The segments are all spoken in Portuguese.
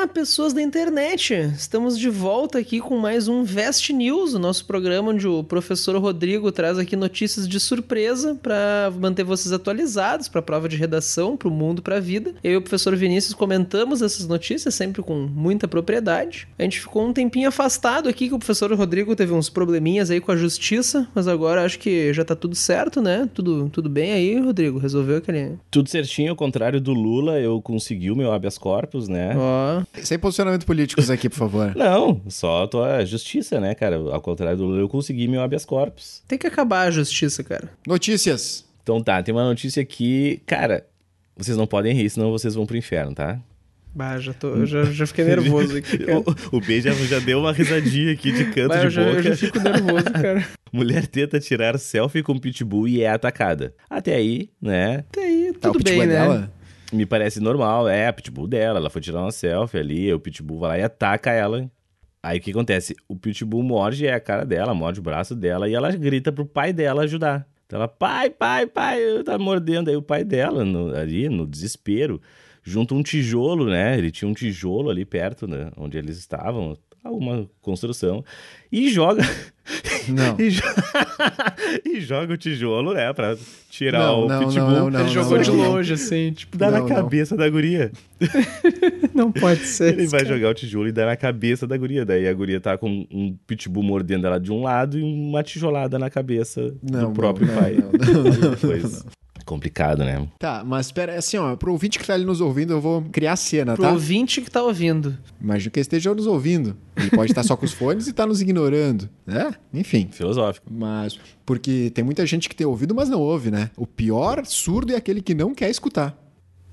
Olá, pessoas da internet! Estamos de volta aqui com mais um Vest News, o nosso programa onde o professor Rodrigo traz aqui notícias de surpresa para manter vocês atualizados para a prova de redação, para o mundo, para a vida. Eu e o professor Vinícius comentamos essas notícias sempre com muita propriedade. A gente ficou um tempinho afastado aqui que o professor Rodrigo teve uns probleminhas aí com a justiça, mas agora acho que já tá tudo certo, né? Tudo, tudo bem aí, Rodrigo? Resolveu aquele. Tudo certinho, ao contrário do Lula, eu consegui o meu habeas corpus, né? Ó. Sem posicionamento políticos aqui, por favor. Não, só a justiça, né, cara? Ao contrário do Lula, eu consegui meu habeas corpus. Tem que acabar a justiça, cara. Notícias. Então tá, tem uma notícia aqui. Cara, vocês não podem rir, senão vocês vão pro inferno, tá? Bah, já, tô, eu já, já fiquei nervoso aqui, cara. o, o B já, já deu uma risadinha aqui de canto Bah, de já, boca. eu já fico nervoso, cara. Mulher tenta tirar selfie com pitbull e é atacada. Até aí, né? Até aí, Tá, o tudo pitbull bem, é né? dela? Me parece normal. É a pitbull dela. Ela foi tirar uma selfie ali. O pitbull vai lá e ataca ela. Aí o que acontece? O pitbull morde a cara dela, morde o braço dela e ela grita pro pai dela ajudar. Então ela, pai, pai, pai, tá mordendo. Aí o pai dela, no- ali no desespero, junta um tijolo, né? Ele tinha um tijolo ali perto, né? Onde eles estavam, alguma construção, e joga. Não. e, jo- e joga o tijolo, né? Pra tirar Não, o não, pitbull. não, não, Ele jogou não, de não. longe, assim, tipo, Dá Não, na não. cabeça da guria. não pode ser. Ele vai cara. jogar o tijolo e dá na cabeça da guria. Daí a guria tá com um pitbull mordendo ela de um lado e uma tijolada na cabeça Não, do próprio não, pai. não, não, não, não, complicado, né? Tá, mas espera, assim, ó, pro ouvinte que tá ali nos ouvindo, eu vou criar a cena, Pro tá? ouvinte que tá ouvindo. Imagino que esteja nos ouvindo. Ele pode estar só com os fones e tá nos ignorando, né? Enfim. Filosófico. Mas, porque tem muita gente que tem ouvido, mas não ouve, né? O pior surdo é aquele que não quer escutar.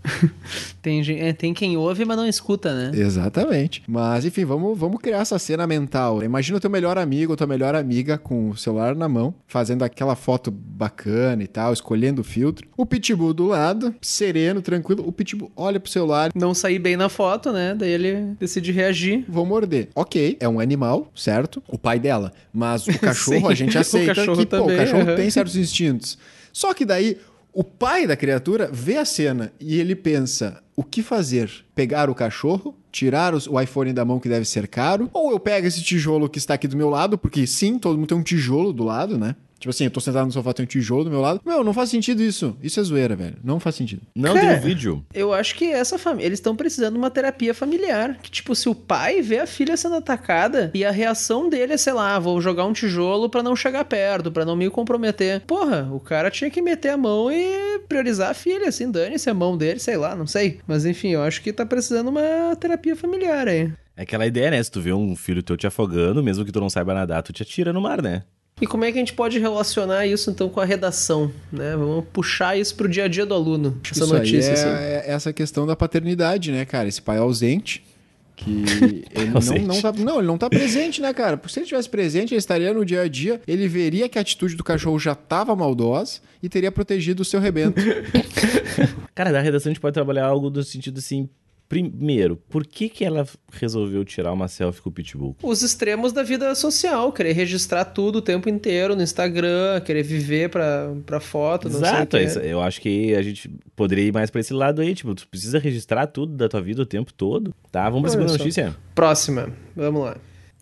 Tem, é, tem quem ouve, mas não escuta, né? Exatamente. Mas, enfim, vamos, vamos criar essa cena mental. Imagina o teu melhor amigo ou tua melhor amiga com o celular na mão, fazendo aquela foto bacana e tal, escolhendo o filtro. O pitbull do lado, sereno, tranquilo. O pitbull olha pro celular, Não sair bem na foto, né? Daí ele decide reagir. vou morder. Ok, é um animal, certo? O pai dela. Mas o cachorro a gente o aceita cachorro que, pô, o também, cachorro aham. tem certos instintos. Só que daí o pai da criatura vê a cena e ele pensa: o que fazer? Pegar o cachorro? Tirar os- o iPhone da mão que deve ser caro? Ou eu pego esse tijolo que está aqui do meu lado, porque sim, todo mundo tem um tijolo do lado, né? Tipo assim, eu tô sentado no sofá, tem um tijolo do meu lado. Meu, não faz sentido isso. Isso é zoeira, velho. Não faz sentido. Não Cara, tem um vídeo. Eu acho que essa família, eles estão precisando de uma terapia familiar. Que, tipo, se o pai vê a filha sendo atacada e a reação dele é, sei lá, vou jogar um tijolo pra não chegar perto, pra não me comprometer. Porra, o cara tinha que meter a mão e priorizar a filha, assim, dane-se a mão dele, sei lá, não sei. Mas enfim, eu acho que tá precisando uma terapia familiar aí. É aquela ideia, né? Se tu vê um filho teu te afogando, mesmo que tu não saiba nadar, tu te atira no mar, né? E como é que a gente pode relacionar isso então com a redação, né? Vamos puxar isso pro dia a dia do aluno. Essa Isso notícia, aí é, assim. é essa questão da paternidade, né, cara? Esse pai ausente. Que ele não, Ausente. não tá. Não, ele não tá presente, né, cara? Porque se ele tivesse presente, ele estaria no dia a dia, ele veria que a atitude do cachorro já tava maldosa e teria protegido o seu rebento. Cara, da redação a gente pode trabalhar algo do sentido assim. Primeiro, por que que ela resolveu tirar uma selfie com o pitbull? Os extremos da vida social, querer registrar tudo o tempo inteiro no Instagram, querer viver pra, pra foto, não Exato, sei o é eu acho que a gente poderia ir mais pra esse lado aí, tipo, tu precisa registrar tudo da tua vida o tempo todo, tá? Vamos pra Olha segunda só. notícia. Próxima, vamos lá.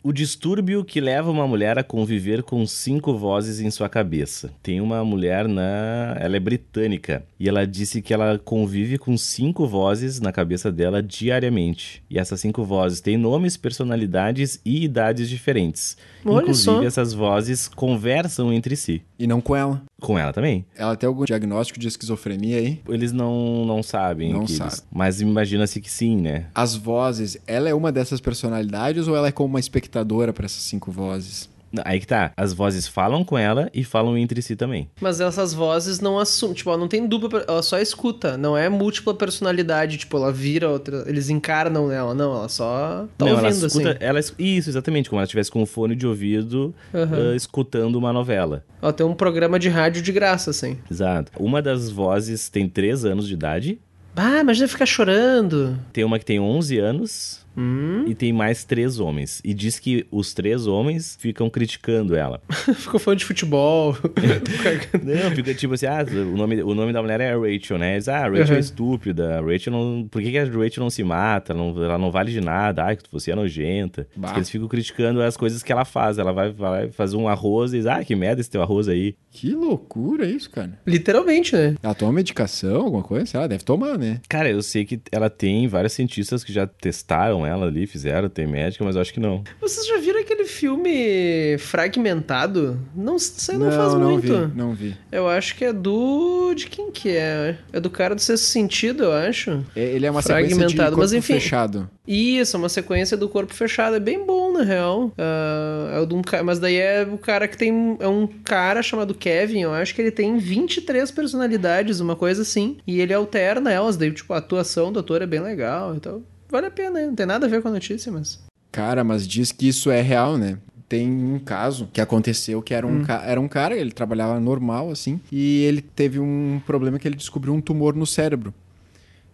O distúrbio que leva uma mulher a conviver com cinco vozes em sua cabeça. Tem uma mulher na. Ela é britânica. E ela disse que ela convive com cinco vozes na cabeça dela diariamente. E essas cinco vozes têm nomes, personalidades e idades diferentes. Olha Inclusive, só. essas vozes conversam entre si. E não com ela. Com ela também. Ela tem algum diagnóstico de esquizofrenia aí? Eles não, não sabem. Não que eles- sabe. Mas imagina-se que sim, né? As vozes, ela é uma dessas personalidades ou ela é como uma espectadora para essas cinco vozes? Aí que tá. As vozes falam com ela e falam entre si também. Mas essas vozes não assumem, tipo, ela não tem dupla, ela só escuta, não é múltipla personalidade, tipo, ela vira outra, eles encarnam nela, não, ela só tá não, ouvindo, ela escuta, assim. ela isso, exatamente, como ela estivesse com um fone de ouvido Aham. ah, escutando uma novela. Ela tem um programa de rádio de graça, assim. Exato. Uma das vozes tem três anos de idade Ah, imagina ficar chorando. Tem uma que tem 11 anos Hum? e tem mais três homens. E diz que os três homens ficam criticando ela. Ficou fã de futebol. Não, fica tipo assim, ah, o nome, o nome da mulher é Rachel, né? Eles, ah, a Rachel Uhum. é estúpida, Rachel não... Por que, que a Rachel não se mata? Não, ela não vale de nada, ai, você é nojenta. Eles ficam criticando as coisas que ela faz. Ela vai, vai fazer um arroz e diz, ah, que merda esse teu arroz aí. Que loucura isso, cara. Literalmente, né? Ela toma medicação, alguma coisa? Sei lá, deve tomar, né? Cara, eu sei que ela tem vários cientistas que já testaram ela ali, fizeram, tem médica, mas eu acho que não. Vocês já viram aquele filme Fragmentado? Não sei, não, faz não muito. vi, não vi. Eu acho que é do. De quem que é? É do cara do sexto sentido, eu acho. É- Ele é uma sequência de Fragmentado, corpo mas enfim. fechado. Isso, é uma sequência do corpo fechado. É bem bom, na real. Ah, é o de um ca- Mas daí é o cara que tem. É um cara chamado Kevin, eu acho que ele tem 23 personalidades, uma coisa assim. E ele alterna elas. Daí, tipo, a atuação do ator é bem legal. Então, vale a pena, né? Não tem nada a ver com a notícia, mas. Cara, mas diz que isso é real, né? Tem um caso que aconteceu que era um, ca- era um cara, ele trabalhava normal, assim, e ele teve um problema que ele descobriu um tumor no cérebro.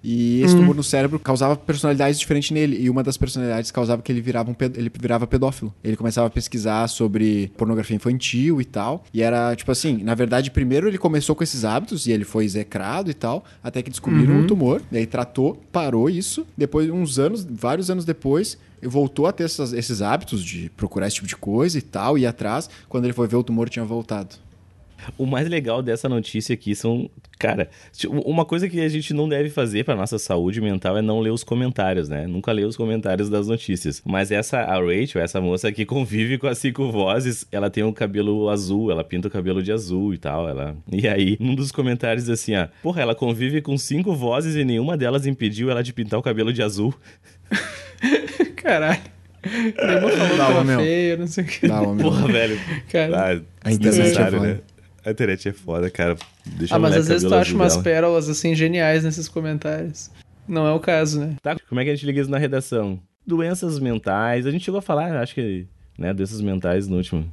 E esse tumor no cérebro causava personalidades diferentes nele. E uma das personalidades causava que ele virava, um ped- ele virava pedófilo. Ele começava a pesquisar sobre pornografia infantil e tal. E era, tipo assim, na verdade, primeiro ele começou com esses hábitos e ele foi execrado e tal, até que descobriram um tumor. Daí tratou, parou isso. Depois, uns anos, vários anos depois, ele voltou a ter essas- esses hábitos de procurar esse tipo de coisa e tal, ir atrás. Quando ele foi ver, o tumor tinha voltado. O mais legal dessa notícia aqui são, cara, uma coisa que a gente não deve fazer pra nossa saúde mental é não ler os comentários, né? Nunca ler os comentários das notícias. Mas essa, a Rachel, essa moça que convive com as cinco vozes, ela tem o cabelo azul, ela pinta o cabelo de azul e tal, ela... E aí, num dos comentários assim, ó, porra, ela convive com cinco vozes e nenhuma delas impediu ela de pintar o cabelo de azul. Caralho. Nenhuma falou que Dava, tava meu. feio, não sei o que. Dá. Porra, velho. Cara. Ah, desnecessário, é foda. né? A internet é foda, cara. Deixa Ah, mas às vezes tu acha umas dela. pérolas assim geniais nesses comentários. Não é o caso, né? Tá, como é que a gente liga isso na redação? Doenças mentais. A gente chegou a falar, acho que, né, doenças mentais no último.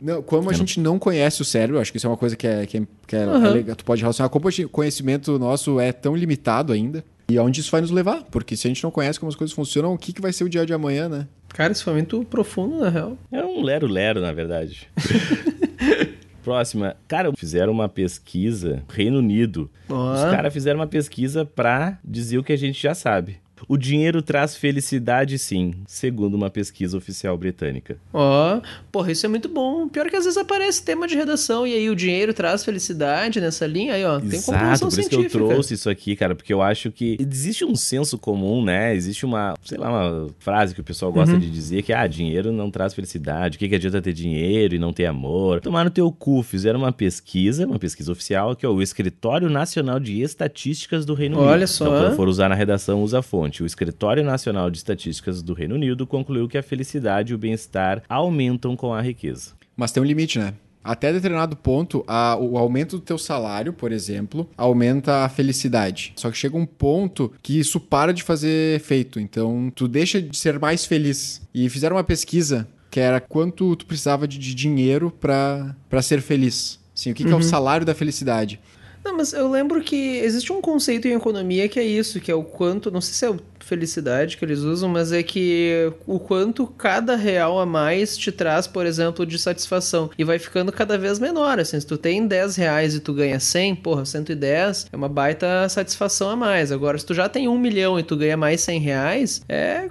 Não, como a gente não conhece o cérebro, acho que isso é uma coisa que é, que é, que é Aham. legal, tu pode relacionar. Como o conhecimento nosso é tão limitado ainda, e aonde isso vai nos levar? Porque se a gente não conhece como as coisas funcionam, o que, que vai ser o dia de amanhã, né? Cara, isso foi muito profundo, na real. É um lero-lero, na verdade. Próxima. Cara, fizeram uma pesquisa no Reino Unido. Ó. Os caras fizeram uma pesquisa pra dizer o que a gente já sabe. O dinheiro traz felicidade, sim, segundo uma pesquisa oficial britânica. Ó, porra, isso é muito bom. Pior que às vezes aparece tema de redação e aí o dinheiro traz felicidade nessa linha. Aí, ó, tem Exato, comprovação por isso que eu trouxe isso aqui, cara, porque eu acho que existe um senso comum, né? Existe uma, sei lá, uma frase que o pessoal gosta de dizer que, ah, dinheiro não traz felicidade, o que, que adianta ter dinheiro e não ter amor? Tomar no teu cu, fizeram uma pesquisa, uma pesquisa oficial, que é o Escritório Nacional de Estatísticas do Reino Unido. Olha só. Então, quando for usar na redação, usa a fonte. O Escritório Nacional de Estatísticas do Reino Unido concluiu que a felicidade e o bem-estar aumentam com a riqueza. Mas tem um limite, né? Até determinado ponto, a- o aumento do teu salário, por exemplo, aumenta a felicidade. Só que chega um ponto que isso para de fazer efeito. Então, tu deixa de ser mais feliz. E fizeram uma pesquisa que era quanto tu precisava de, de dinheiro pra ser feliz. Assim, o que, que é o salário da felicidade? Não, mas eu lembro que existe um conceito em economia que é isso, que é o quanto, não sei se é felicidade que eles usam, mas é que o quanto cada real a mais te traz, por exemplo, de satisfação. E vai ficando cada vez menor, assim, se tu tem 10 reais e tu ganha 100, porra, 110 é uma baita satisfação a mais. Agora, se tu já tem um milhão e tu ganha mais 100 reais, é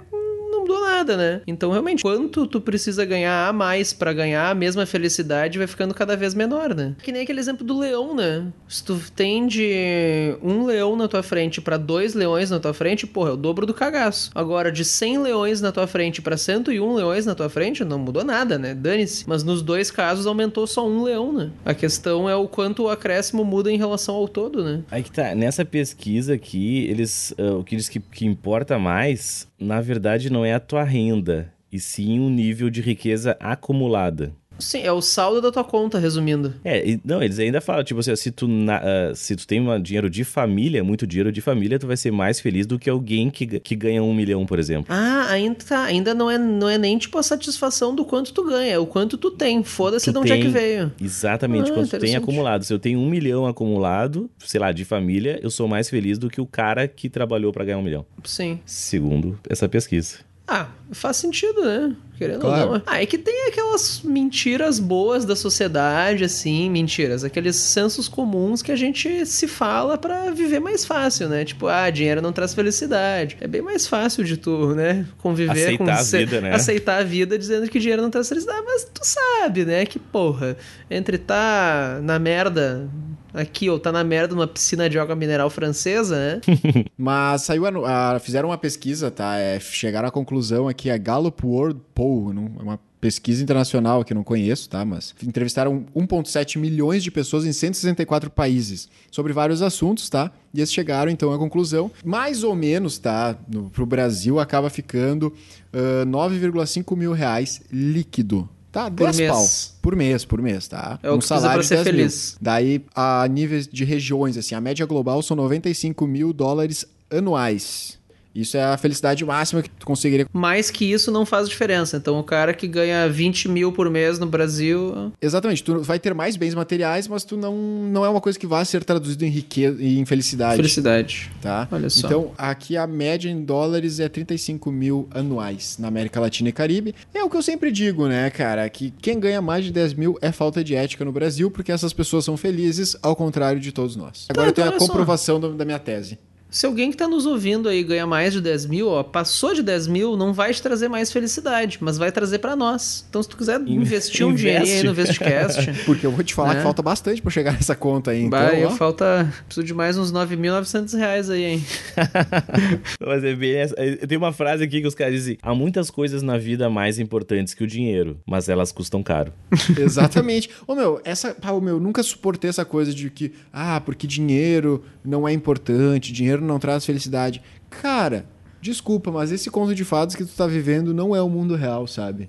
nada, né? Então, realmente, quanto tu precisa ganhar a mais pra ganhar a mesma felicidade vai ficando cada vez menor, né? Que nem aquele exemplo do leão, né? Se tu tem de um leão na tua frente pra dois leões na tua frente, porra, é o dobro do cagaço. Agora, de 100 leões na tua frente pra 101 leões na tua frente, não mudou nada, né? Dane-se. Mas nos dois casos aumentou só um leão, né? A questão é o quanto o acréscimo muda em relação ao todo, né? Aí que tá, nessa pesquisa aqui, eles, ah, o que diz que, que importa mais, na verdade, não é a tua renda, e sim o nível de riqueza acumulada. Sim, é o saldo da tua conta, resumindo. É, e- não, eles ainda falam, tipo assim, se tu, na- ah, se tu tem uma- dinheiro de família, muito dinheiro de família, tu vai ser mais feliz do que alguém que, que ganha um milhão, por exemplo. Ah, ainda tá. Ainda não é, não é nem tipo a satisfação do quanto tu ganha, é o quanto tu tem. Foda-se de onde é que veio. Exatamente, Ah, quando tu tem acumulado. Se eu tenho um milhão acumulado, sei lá, de família, eu sou mais feliz do que o cara que trabalhou pra ganhar um milhão. Sim. Segundo essa pesquisa. Ah, faz sentido, né? Querendo Claro. ou não. Ah, é que tem aquelas mentiras boas da sociedade, assim, mentiras. Aqueles sensos comuns que a gente se fala pra viver mais fácil, né? Tipo, ah, dinheiro não traz felicidade. É bem mais fácil de tu, né? Conviver com... Aceitar a vida, né? Aceitar a vida dizendo que dinheiro não traz felicidade. Mas tu sabe, né? Que porra, entre tá na merda aqui ou tá na merda numa piscina de água mineral francesa, né? Mas saiu a a- fizeram uma pesquisa, tá? É, chegaram à conclusão aqui, a Gallup World Poll, não- é uma pesquisa internacional que não conheço, tá? Mas entrevistaram 1,7 milhões de pessoas em 164 países sobre vários assuntos, tá? E eles chegaram então à conclusão, mais ou menos, tá? No, pro Brasil acaba ficando ah, 9,5 mil reais líquido. Tá, 10 mês. pau. Por mês, por mês, tá? É o que precisa pra ser 10 mil. feliz. Daí, a níveis de regiões, assim, a média global são 95 mil dólares anuais. Isso é a felicidade máxima que tu conseguiria. Mais que isso não faz diferença. Então, o cara que ganha 20 mil por mês no Brasil. Exatamente, tu vai ter mais bens materiais, mas tu não, não é uma coisa que vai ser traduzido em riqueza e em felicidade. Felicidade. Tá? Olha só. Então, aqui a média em dólares é 35 mil anuais na América Latina e Caribe. É o que eu sempre digo, né, cara? Que quem ganha mais de 10 mil é falta de ética no Brasil, porque essas pessoas são felizes, ao contrário de todos nós. Agora eu então tenho a olha só. comprovação da minha tese. Se alguém que tá nos ouvindo aí ganha mais de 10 mil, ó, passou de 10 mil, não vai te trazer mais felicidade, mas vai trazer pra nós. Então, se tu quiser investir um dinheirinho aí no Vestcast, Porque eu vou te falar É. que falta bastante pra chegar nessa conta aí. Então, vai, ó, falta. Preciso de mais uns 9.900 reais aí, hein? Mas é bem essa. é- Tem uma frase aqui que os caras dizem: há muitas coisas na vida mais importantes que o dinheiro, mas elas custam caro. Exatamente. Ô meu, essa, pá, ô, meu, nunca suportei essa coisa de que, ah, porque dinheiro não é importante, dinheiro não traz felicidade. Cara, desculpa, mas esse conto de fadas que tu tá vivendo não é o mundo real, sabe?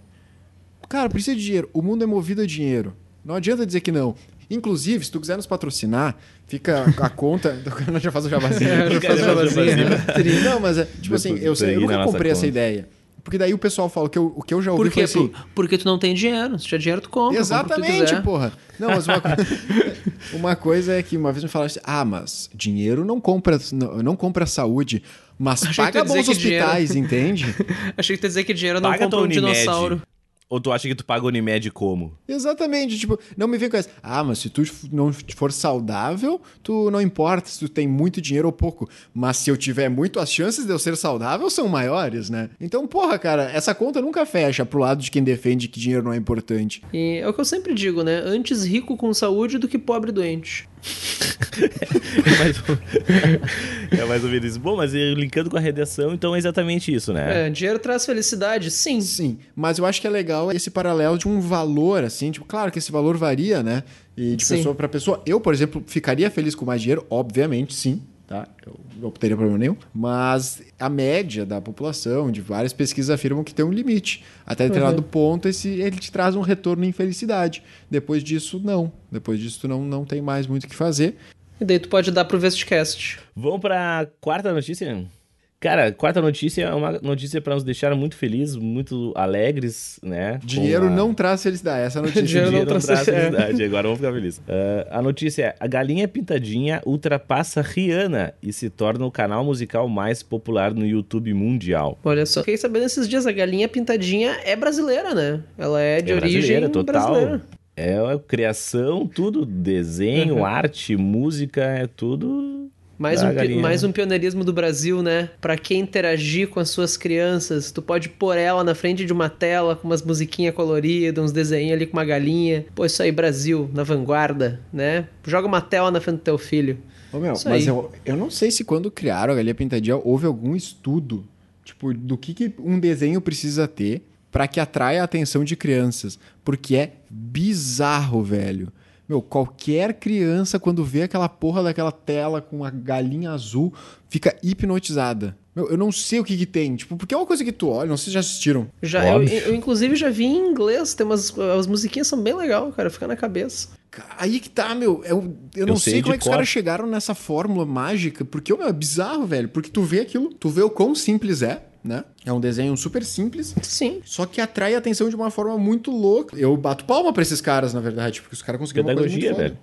Cara, precisa de dinheiro. O mundo é movido a dinheiro. Não adianta dizer que não. Inclusive, se tu quiser nos patrocinar, fica a conta. Já faço o jabazinho. É, já faz o jabazinho, né? Não, mas é, tipo assim, eu, sei- eu nunca comprei essa conta. ideia. Porque daí o pessoal fala que eu, o que eu já ouvi Por quê? foi assim. Por- Porque tu não tem dinheiro. Se tiver dinheiro, tu compra. Exatamente, porra. Não, mas uma, co- uma coisa é que uma vez me falaram assim: ah, mas dinheiro não compra, não, não compra saúde, mas Achei paga bons que dinheiro- hospitais, entende? Achei que tu ia dizer que dinheiro não Paga compra um dinossauro. Ou tu acha que tu paga Unimed como? Exatamente, tipo, não me vem com essa. Ah, mas se tu não for saudável, tu não importa se tu tem muito dinheiro ou pouco. Mas se eu tiver muito, as chances de eu ser saudável são maiores, né? Então, porra, cara, essa conta nunca fecha pro lado de quem defende que dinheiro não é importante. E é o que eu sempre digo, né? Antes rico com saúde do que pobre doente. É mais, ou... é mais ou menos isso. Bom, mas linkando com a redação, então é exatamente isso, né? É, dinheiro traz felicidade? Sim. Sim, mas eu acho que é legal esse paralelo de um valor, assim, tipo, claro que esse valor varia, né? E de Sim. pessoa para pessoa. Eu, por exemplo, ficaria feliz com mais dinheiro, obviamente, sim, tá? Eu não teria problema nenhum. Mas a média da população, de várias pesquisas afirmam que tem um limite. Até determinado ponto, esse, ele te traz um retorno em felicidade. Depois disso, não. Depois disso, tu não, não tem mais muito o que fazer. E daí tu pode dar pro Vestcast. Vamos pra quarta notícia? Cara, quarta notícia é uma notícia pra nos deixar muito felizes, muito alegres, né? Dinheiro a- não traz felicidade. Essa é notícia. Dinheiro Dinheiro não não traz traz- felicidade. Agora vamos ficar felizes. Ah, a notícia é: a galinha pintadinha ultrapassa Rihanna e se torna o canal musical mais popular no YouTube mundial. Olha só. Fiquei sabendo esses dias, a galinha pintadinha é brasileira, né? Ela é de É origem brasileira, total. brasileira. É a criação, tudo, desenho, Uhum. arte, música, é tudo. Mais da um, galinha. mais um pioneirismo do Brasil, né? Pra quem interagir com as suas crianças, tu pode pôr ela na frente de uma tela com umas musiquinhas coloridas, uns desenhos ali com uma galinha. Pô, isso aí, Brasil, na vanguarda, né? Joga uma tela na frente do teu filho. Ô, meu, Isso mas aí. eu, eu não sei se quando criaram a galinha pintadinha houve algum estudo, tipo, do que, que um desenho precisa ter para que atraia a atenção de crianças. Porque é bizarro, velho. Meu, qualquer criança, quando vê aquela porra daquela tela com a galinha azul, fica hipnotizada. Meu, eu não sei o que que tem, tipo, porque é uma coisa que tu olha, não sei se já assistiram. Já, eu, eu, inclusive, já vi em inglês, tem umas. As musiquinhas são bem legais, cara, fica na cabeça. Aí que tá, meu. Eu, eu não Eu sei, sei como é que os cor. caras chegaram nessa fórmula mágica, porque meu, é bizarro, velho. Porque tu vê aquilo, tu vê o quão simples é, né? É um desenho super simples. Sim. Só que atrai a atenção de uma forma muito louca. Eu bato palma pra esses caras, na verdade, porque os caras conseguiram uma coisa muito Pedagogia, foda.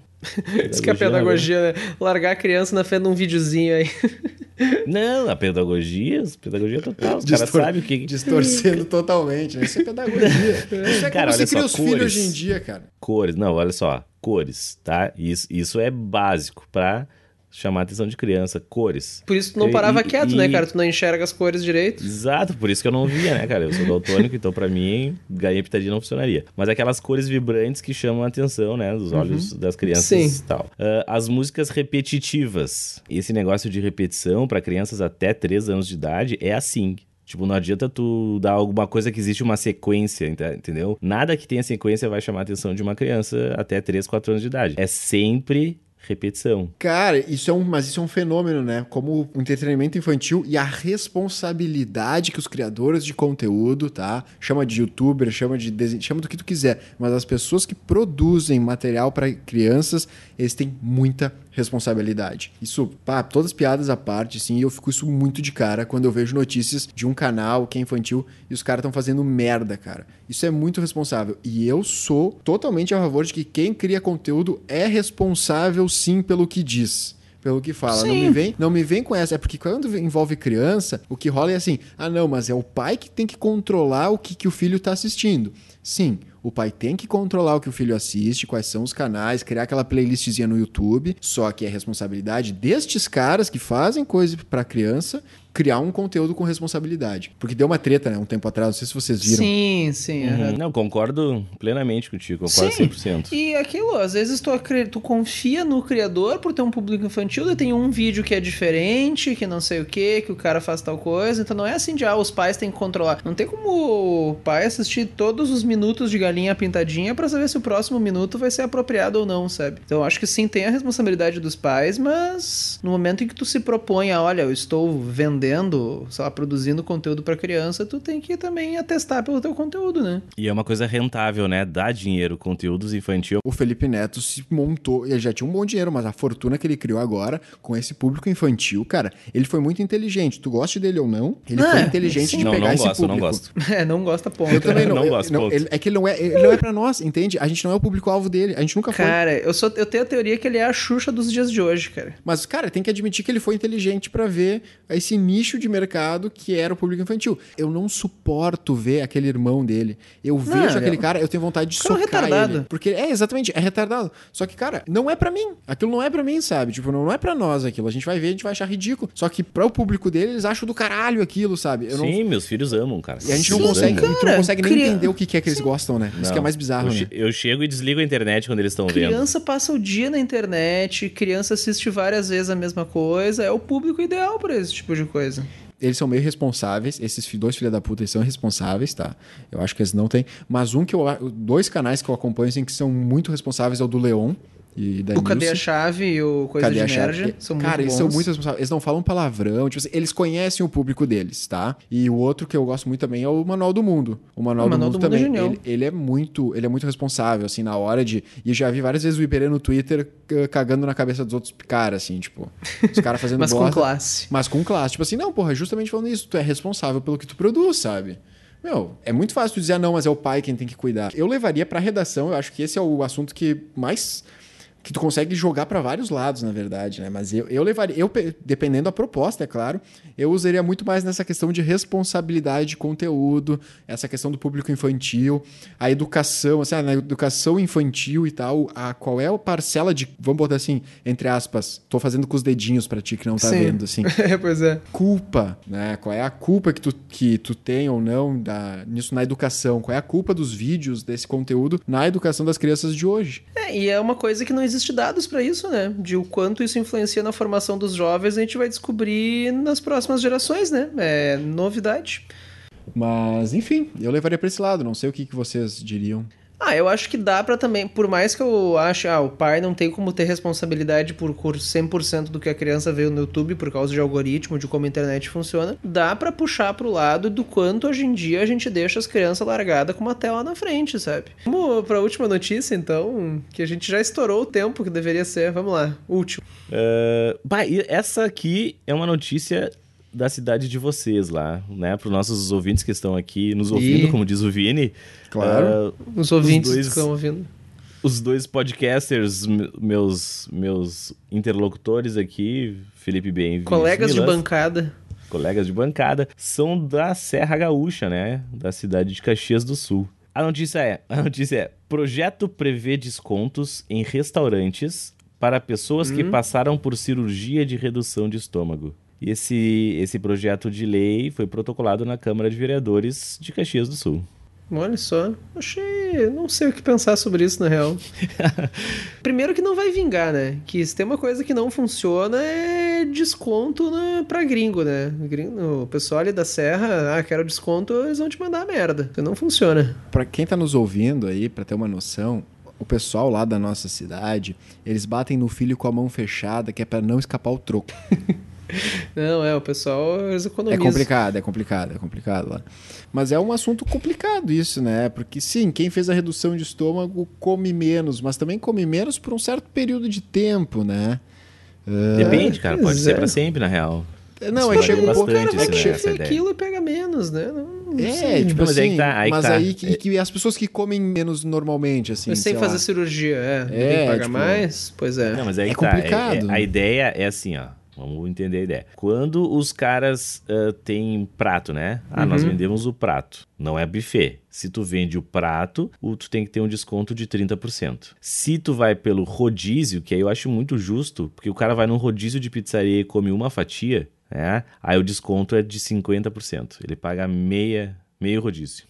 velho. Isso que é pedagogia, né? Largar a criança na frente de um videozinho aí. Não, a pedagogia, pedagogia total. Os caras Distor- sabem o que. Distorcendo totalmente, né? Isso é pedagogia. Isso é Cara, como você olha cria só, os filhos cores. hoje em dia, cara. Cores. Não, olha só. Cores, tá? Isso, isso é básico pra chamar a atenção de criança. Cores. Por isso tu não E- parava e- quieto, e- né, cara? Tu não enxerga as cores direito. Exato, por isso que eu não via, né, cara? Eu sou daltônico, então pra mim, galinha pitadinha não funcionaria. Mas aquelas cores vibrantes que chamam a atenção, né, dos olhos das crianças Uhum. Sim. e tal. Ah, as músicas repetitivas. Esse negócio de repetição pra crianças até 3 anos de idade é assim. Tipo, não adianta tu dar alguma coisa que existe uma sequência, ente- entendeu? Nada que tenha sequência vai chamar a atenção de uma criança até 3, 4 anos de idade. É sempre repetição. Cara, isso é um, mas isso é um fenômeno, né? Como o entretenimento infantil e a responsabilidade que os criadores de conteúdo, tá? Chama de youtuber, chama de desen- chama do que tu quiser, mas as pessoas que produzem material para crianças, eles têm muita responsabilidade. Isso, pá, todas as piadas à parte, sim, e eu fico isso muito de cara quando eu vejo notícias de um canal que é infantil e os caras estão fazendo merda, cara. Isso é muito responsável. E eu sou totalmente a favor de que quem cria conteúdo é responsável sim pelo que diz. Pelo que fala. Não Sim. me, vem, não me vem com essa. É porque quando envolve criança, o que rola é assim: ah, não, mas é o pai que tem que controlar o que, que o filho tá assistindo. Sim, o pai tem que controlar o que o filho assiste, quais são os canais, criar aquela playlistzinha no YouTube. Só que é responsabilidade destes caras que fazem coisa pra criança criar um conteúdo com responsabilidade. Porque deu uma treta, né, um tempo atrás, não sei se vocês viram. Sim, sim. aham. Uhum. Não, concordo plenamente contigo, concordo Sim. 100%. E aquilo, às vezes tu, tu confia no criador por ter um público infantil, daí tem um vídeo que é diferente, que não sei o que, que o cara faz tal coisa. Então não é assim de, ah, os pais têm que controlar. Não tem como o pai assistir todos os minutos de galinha pintadinha pra saber se o próximo minuto vai ser apropriado ou não, sabe? Então eu acho que sim, tem a responsabilidade dos pais, mas no momento em que tu se propõe a, olha, eu estou vendendo, sei lá, produzindo conteúdo pra criança, tu tem que também atestar pelo teu conteúdo, né? E é uma coisa rentável, né? Dá dinheiro, conteúdos infantil. O Felipe Neto se montou, ele já tinha um bom dinheiro, mas a fortuna que ele criou agora com esse público infantil, cara, ele foi muito inteligente. Tu goste dele ou não, ele Ah, foi inteligente sim. de Não, pegar não esse gosto, não público. gosto. É, não gosta ponto. Eu também não. Não eu- gosto, não, ponto. ele- é que ele não é, ele não é pra nós, entende? A gente não é o público-alvo dele. A gente nunca foi. Cara, eu, sou, eu tenho a teoria que ele é a Xuxa dos dias de hoje, cara. Mas, cara, tem que admitir que ele foi inteligente pra ver esse nicho de mercado que era o público infantil. Eu não suporto ver aquele irmão dele. Eu vejo ele aquele é um- cara, eu tenho vontade de cara é socar retardado. ele. Porque, é, exatamente, é retardado. Só que, cara, não é pra mim. Aquilo não é pra mim, sabe? Tipo, não é pra nós aquilo. A gente vai ver, a gente vai achar ridículo. Só que para o público dele, eles acham do caralho aquilo, sabe? Eu não- Sim, meus filhos amam, cara. E a gente não Sim, consegue, amam. a gente não cara, consegue nem cria- entender o que é que eles gostam, né? Isso que é mais bizarro, eu, né? eu chego e desligo a internet quando eles estão vendo. Criança passa o dia na internet, criança assiste várias vezes a mesma coisa, é o público ideal pra esse tipo de coisa. Eles são meio responsáveis, esses dois filha da puta eles são responsáveis, tá? Eu acho que eles não têm. Mas um que eu. Dois canais que eu acompanho assim, que são muito responsáveis é o do Leon e da o Cadê a. Chave e o Coisa Cadê de? Nerd são muito Cara, eles bons. são muito responsáveis. Eles não falam palavrão. Tipo assim, eles conhecem o público deles, tá? E o outro que eu gosto muito também é o Manual do Mundo. O Manual, O do, Manual Mundo do Mundo é também. genial. ele, ele é muito, ele é muito responsável, assim, na hora de. E já vi várias vezes o Iberê no Twitter eh, cagando na cabeça dos outros caras, assim, tipo. Os caras fazendo Mas com bosta. classe. Mas com classe. Tipo assim, não, porra, justamente falando isso, tu é responsável pelo que tu produz, sabe? Meu, é muito fácil tu dizer, ah, não, mas é o pai quem tem que cuidar. Eu levaria pra redação, eu acho que esse é o assunto que mais. Que tu consegue jogar pra vários lados, na verdade, né? Mas eu, eu levaria, eu, pe- dependendo da proposta, é claro, eu usaria muito mais nessa questão de responsabilidade de conteúdo, essa questão do público infantil, a educação, assim, ah, na educação infantil e tal, a, qual é a parcela de, vamos botar assim, entre aspas, tô fazendo com os dedinhos pra ti que não tá Sim. vendo, assim É, pois é. culpa, né? Qual é a culpa que tu, que tu tem ou não da, nisso na educação? Qual é a culpa dos vídeos, desse conteúdo na educação das crianças de hoje? É, e é uma coisa que não existe dados pra isso, né? De o quanto isso influencia na formação dos jovens, a gente vai descobrir nas próximas gerações, né? É novidade. Mas, enfim, eu levaria pra esse lado. Não sei o que, que vocês diriam. Ah, eu acho que dá pra também, por mais que eu ache, ah, o pai não tem como ter responsabilidade por cur- 100% do que a criança veio no YouTube por causa de algoritmo, de como a internet funciona, dá pra puxar pro lado do quanto hoje em dia a gente deixa as crianças largadas com uma tela na frente, sabe? Vamos pra última notícia, então, que a gente já estourou o tempo que deveria ser. Vamos lá, último. Uh, bah, essa aqui é uma notícia da cidade de vocês lá, né? Para os nossos ouvintes que estão aqui nos ouvindo, Ih. como diz o Vini. Claro. uh, Os ouvintes dois- que estão ouvindo. os dois podcasters, me- meus, meus interlocutores aqui, Felipe Bem e Colegas de bancada. colegas de bancada, são da Serra Gaúcha, né? Da cidade de Caxias do Sul. A notícia é, a notícia é, projeto prevê descontos em restaurantes para pessoas que passaram por cirurgia de redução de estômago. E esse, esse projeto de lei foi protocolado na Câmara de Vereadores de Caxias do Sul. Olha só, achei. Não sei o que pensar sobre isso, na real. Primeiro que não vai vingar, né? Que se tem uma coisa que não funciona é desconto na, pra gringo, né? Gringo, o pessoal ali da Serra, ah, quero desconto, eles vão te mandar a merda. Isso não funciona. Pra quem tá nos ouvindo aí, pra ter uma noção, o pessoal lá da nossa cidade, eles batem no filho com a mão fechada, que é pra não escapar o troco. Não, é, o pessoal, eles É complicado, é complicado, é complicado lá. Mas é um assunto complicado isso, né? Porque sim, quem fez a redução de estômago come menos, mas também come menos por um certo período de tempo, né? Depende, cara, pode pois ser é. pra sempre, na real. Não, é que chega um pouco. é isso, que né? aquilo e pega menos, né? Não, não É, sei. tipo mas assim, aí que tá, aí mas tá. aí que, que as pessoas que comem menos normalmente, assim, Mas sem fazer lá. cirurgia, é. É, paga tipo, mais? Pois é. Não, mas aí É tá. complicado. a ideia é assim, ó. Vamos entender a ideia. Quando os caras ah, têm prato, né? Ah, nós Uhum. vendemos o prato. Não é buffet. Se tu vende o prato, tu tem que ter um desconto de 30%. Se tu vai pelo rodízio, que aí eu acho muito justo, porque o cara vai num rodízio de pizzaria e come uma fatia, né? Aí o desconto é de 50%. Ele paga meia, meio rodízio.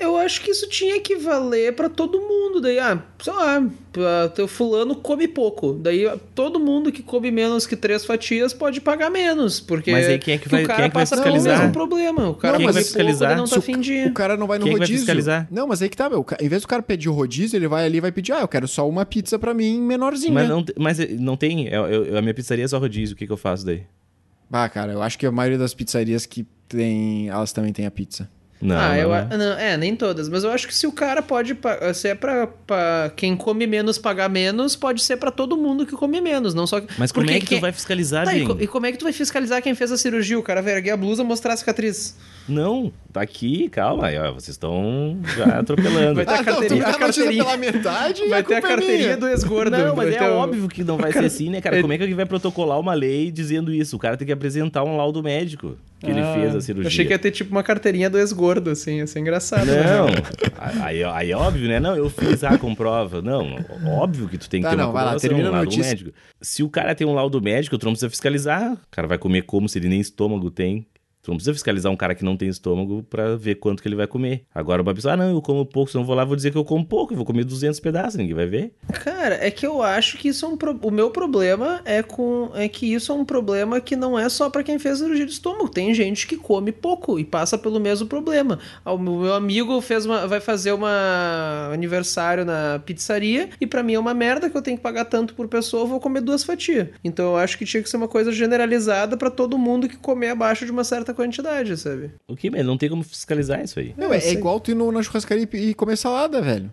Eu acho que isso tinha que valer pra todo mundo. Daí, ah, sei lá, pra- teu fulano come pouco. Daí ah, todo mundo que come menos que três fatias pode pagar menos. Porque Mas aí quem é que vai- o cara quem é que vai passa pelo fiscalizar? mesmo problema. O cara é que come vai pouco, fiscalizar? ele não tá afim de. O cara não vai no Quem é que vai rodízio. fiscalizar? Não, mas aí que tá, meu. Em vez do cara pedir o rodízio, ele vai ali e vai pedir, ah, eu quero só uma pizza pra mim menorzinha. Mas não, mas não tem. eu- eu- a minha pizzaria é só rodízio. O que, que eu faço daí? Ah, cara, eu acho que a maioria das pizzarias que tem, elas também têm a pizza. Não, ah, não, eu, não. a- não, é, nem todas. Mas eu acho que se o cara pode. Se é pra, pra quem come menos pagar menos, pode ser pra todo mundo que come menos. Não só que. Mas como é que quem- tu vai fiscalizar, Tá, e, e como é que tu vai fiscalizar quem fez a cirurgia? O cara vai erguer a blusa e mostrar a cicatriz. Não, tá aqui, calma. Aí, ó, vocês estão já atropelando. Vai ter a Ah, não, tu carteirinha- dá a a carteirinha. pela metade e Vai a ter a é carteirinha minha. do ex-gordo. Não, mas é ter o- óbvio que não vai ser assim, né, cara? Como é que alguém vai protocolar uma lei dizendo isso? O cara tem que apresentar um laudo médico que ele Ah, fez a cirurgia. Achei que ia ter tipo uma carteirinha do ex-gordo, assim, ia ser engraçado. né? Não, aí, aí é óbvio, né? Não, eu fiz, ah, comprova. Não, óbvio que tu tem que Tá, ter uma não, vai lá, comprovação, termina um a laudo médico. Se o cara tem um laudo médico, tu não precisa fiscalizar. O cara vai comer como se ele nem estômago tem. Tu não precisa fiscalizar um cara que não tem estômago pra ver quanto que ele vai comer. Agora uma pessoa, ah, não, eu como pouco, se não vou lá, vou dizer que eu como pouco, eu vou comer 200 pedaços, ninguém vai ver. Cara, é que eu acho que isso é um pro... o meu problema é com é que isso é um problema que não é só pra quem fez cirurgia de estômago. Tem gente que come pouco e passa pelo mesmo problema. Ah, O meu amigo fez uma... vai fazer uma aniversário na pizzaria e pra mim é uma merda que eu tenho que pagar tanto por pessoa, eu vou comer duas fatias. Então eu acho que tinha que ser uma coisa generalizada pra todo mundo que comer abaixo de uma certa quantidade, sabe? O que, mas não tem como fiscalizar isso aí. Meu, é, sei. igual tu ir no- na churrascaria e e comer salada, velho.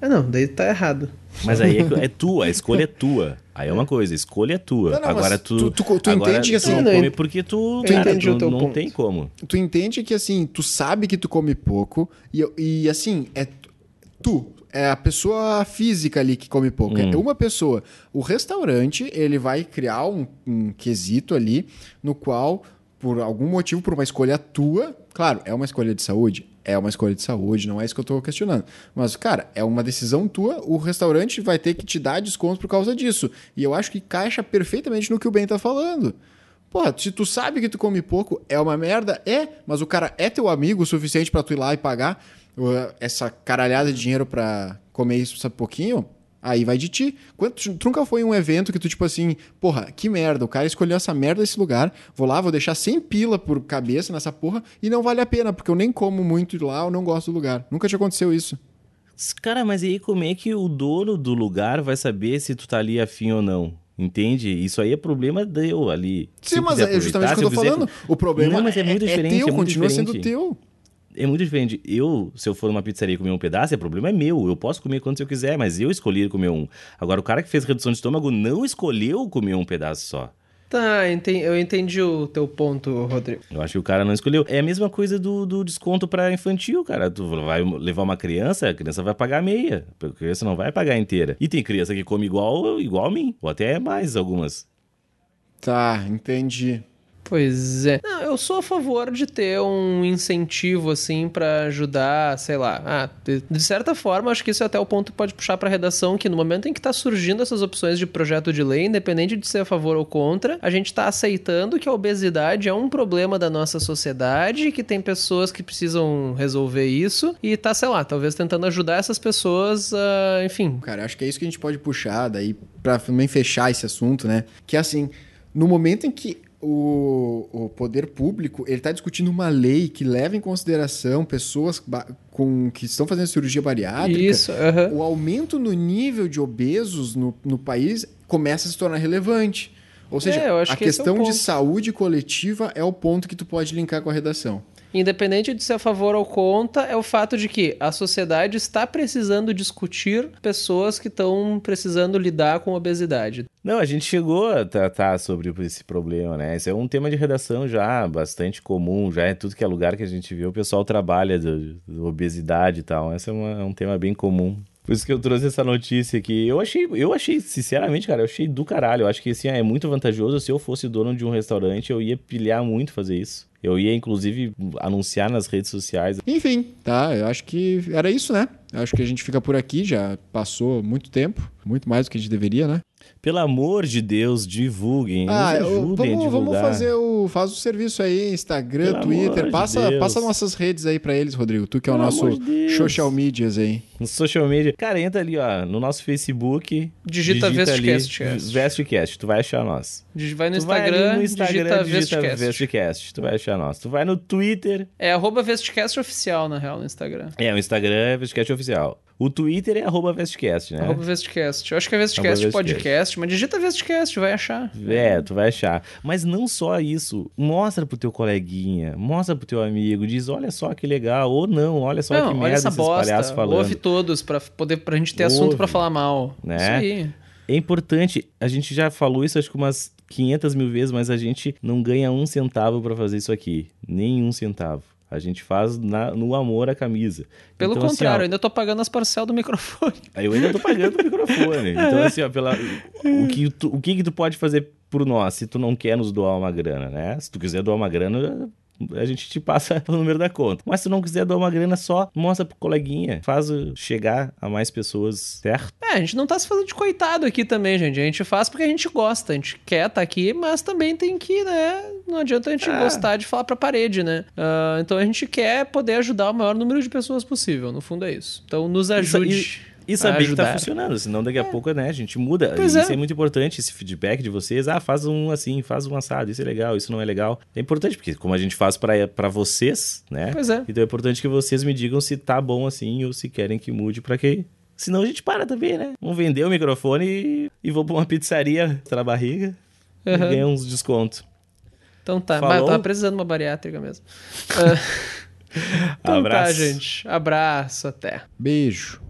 Ah, não, daí tá errado. Mas aí é, é tua, a escolha é tua. Aí é uma coisa, a escolha é tua. Não, não, agora tu. tu- tu- tu agora entende que assim- Tu não Não, come porque tu. cara, tu teu não ponto. tem como. Tu entende que assim, tu sabe que tu come pouco e, e assim, é tu, é a pessoa física ali que come pouco. Hum. É uma pessoa. O restaurante, ele vai criar um, um quesito ali no qual, por algum motivo, por uma escolha tua, claro, é uma escolha de saúde, é uma escolha de saúde, não é isso que eu tô questionando. Mas, cara, é uma decisão tua, o restaurante vai ter que te dar desconto por causa disso. E eu acho que caixa perfeitamente no que o Ben tá falando. Porra, se tu sabe que tu come pouco, é uma merda? É, mas o cara é teu amigo o suficiente pra tu ir lá e pagar uh, essa caralhada de dinheiro pra comer isso, sabe, pouquinho? Aí vai de ti. Quando, tu nunca foi um evento que tu, tipo assim, porra, que merda, o cara escolheu essa merda desse lugar, vou lá, vou deixar 100 pila por cabeça nessa porra e não vale a pena, porque eu nem como muito lá, eu não gosto do lugar. Nunca te aconteceu isso. Cara, mas aí como é que o dono do lugar vai saber se tu tá ali afim ou não? Entende? Isso aí é problema deu ali. Sim, mas é justamente o que eu tô falando. O problema Não, mas é muito diferente, teu, é muito continua sendo diferente. teu. É muito diferente. Eu, se eu for numa pizzaria e comer um pedaço, é problema é meu. Eu posso comer quantos eu quiser, mas eu escolhi comer um. Agora, o cara que fez redução de estômago não escolheu comer um pedaço só. Tá, enten- eu entendi o teu ponto, Rodrigo. Eu acho que o cara não escolheu. É a mesma coisa do, do desconto pra infantil, cara. Tu vai levar uma criança, a criança vai pagar meia. A criança não vai pagar inteira. E tem criança que come igual, igual a mim, ou até mais algumas. Tá, entendi. Pois é. Não, eu sou a favor de ter um incentivo, assim, pra ajudar, sei lá. Ah, de, de certa forma, acho que isso é até o ponto que pode puxar pra redação, que no momento em que tá surgindo essas opções de projeto de lei, independente de ser a favor ou contra, a gente tá aceitando que a obesidade é um problema da nossa sociedade, que tem pessoas que precisam resolver isso, e tá, sei lá, talvez tentando ajudar essas pessoas, a, enfim, Cara, acho que é isso que a gente pode puxar daí pra também fechar esse assunto, né? Que é assim, no momento em que o, o poder público ele tá discutindo uma lei que leva em consideração pessoas com que estão fazendo cirurgia bariátrica, Isso, aham. o aumento no nível de obesos no, no país começa a se tornar relevante. Ou seja, É, eu acho a que é questão de ponto. saúde coletiva é o ponto que tu pode linkar com a redação. Independente de ser a favor ou contra, é o fato de que a sociedade está precisando discutir pessoas que estão precisando lidar com obesidade. Não, a gente chegou a tratar sobre esse problema, né? Esse é um tema de redação já bastante comum, já é tudo que é lugar que a gente vê, o pessoal trabalha do obesidade e tal. Esse é, uma- é um tema bem comum. Por isso que eu trouxe essa notícia aqui. Eu achei, eu achei, sinceramente, cara, eu achei do caralho. Eu acho que assim, é muito vantajoso. Se eu fosse dono de um restaurante, eu ia pilhar muito fazer isso. Eu ia, inclusive, anunciar nas redes sociais. Enfim, tá? Eu acho que era isso, né? Eu acho que a gente fica por aqui, já passou muito tempo, muito mais do que a gente deveria, né? Pelo amor de Deus, divulguem. Ah, ajudem a vamos, vamos fazer o. Faz o serviço aí, Instagram, Pelo Twitter. amor de Passa, passa nossas redes aí pra eles, Rodrigo. Tu que é o Pelo nosso amor de social medias aí. No social media. Cara, entra ali, ó, no nosso Facebook. Digita ali, Vestcast. Vestcast, tu vai achar nós. Vai no tu vai Instagram, ali no Instagram, digita digita Vestcast. Vestcast, tu vai achar nós. Tu vai no Twitter, É arroba Vestcast oficial, na real, no Instagram. é, o Instagram é Vestcast Oficial. O Twitter é arroba Vestcast, né? Arroba Vestcast. Eu acho que é Vestcast Arroba. Podcast, mas digita Vestcast, vai achar. É, tu vai achar. Mas não só isso. Mostra pro teu coleguinha, mostra pro teu amigo, diz, olha só que legal, ou não, olha só que Não, olha merda essa esses palhaços bosta. falando. Ouve todos pra, poder, pra gente ter assunto Ouve. pra falar mal. Né? Isso aí. É importante, a gente já falou isso acho que umas 500 mil vezes, mas a gente não ganha um centavo pra fazer isso aqui. Nem um centavo. A gente faz na- no amor à camisa. Pelo Então, assim, contrário, ó, eu ainda tô pagando as parcelas do microfone. eu ainda tô pagando o microfone. Então, assim, ó, pela, o, que tu, o que que tu pode fazer por nós se tu não quer nos doar uma grana, né? Se tu quiser doar uma grana, a gente te passa o número da conta. Mas se não quiser doar uma grana, só mostra pro coleguinha. Faz uh, chegar a mais pessoas, certo? É, a gente não tá se fazendo de coitado aqui também, gente. A gente faz porque a gente gosta, a gente quer estar aqui, mas também tem que, né? Não adianta a gente É. gostar de falar pra parede, né? Ah, então a gente quer poder ajudar o maior número de pessoas possível, no fundo é isso. Então nos ajude. E a saber que tá funcionando, senão daqui a pouco, né, a gente muda. Pois e é. Isso é muito importante, esse feedback de vocês. Ah, faz um assim, faz um assado, isso é legal, isso não é legal. É importante, porque como a gente faz pra pra vocês, né? Pois é. Então é importante que vocês me digam se tá bom assim ou se querem que mude pra quê. Senão a gente para também, né? Vamos vender o microfone e, e vou pra uma pizzaria na barriga e Uhum. ganhar uns descontos. Então tá, Falou? mas eu tava precisando de uma bariátrica mesmo. Então Abraço. tá, gente. Abraço, até. Beijo.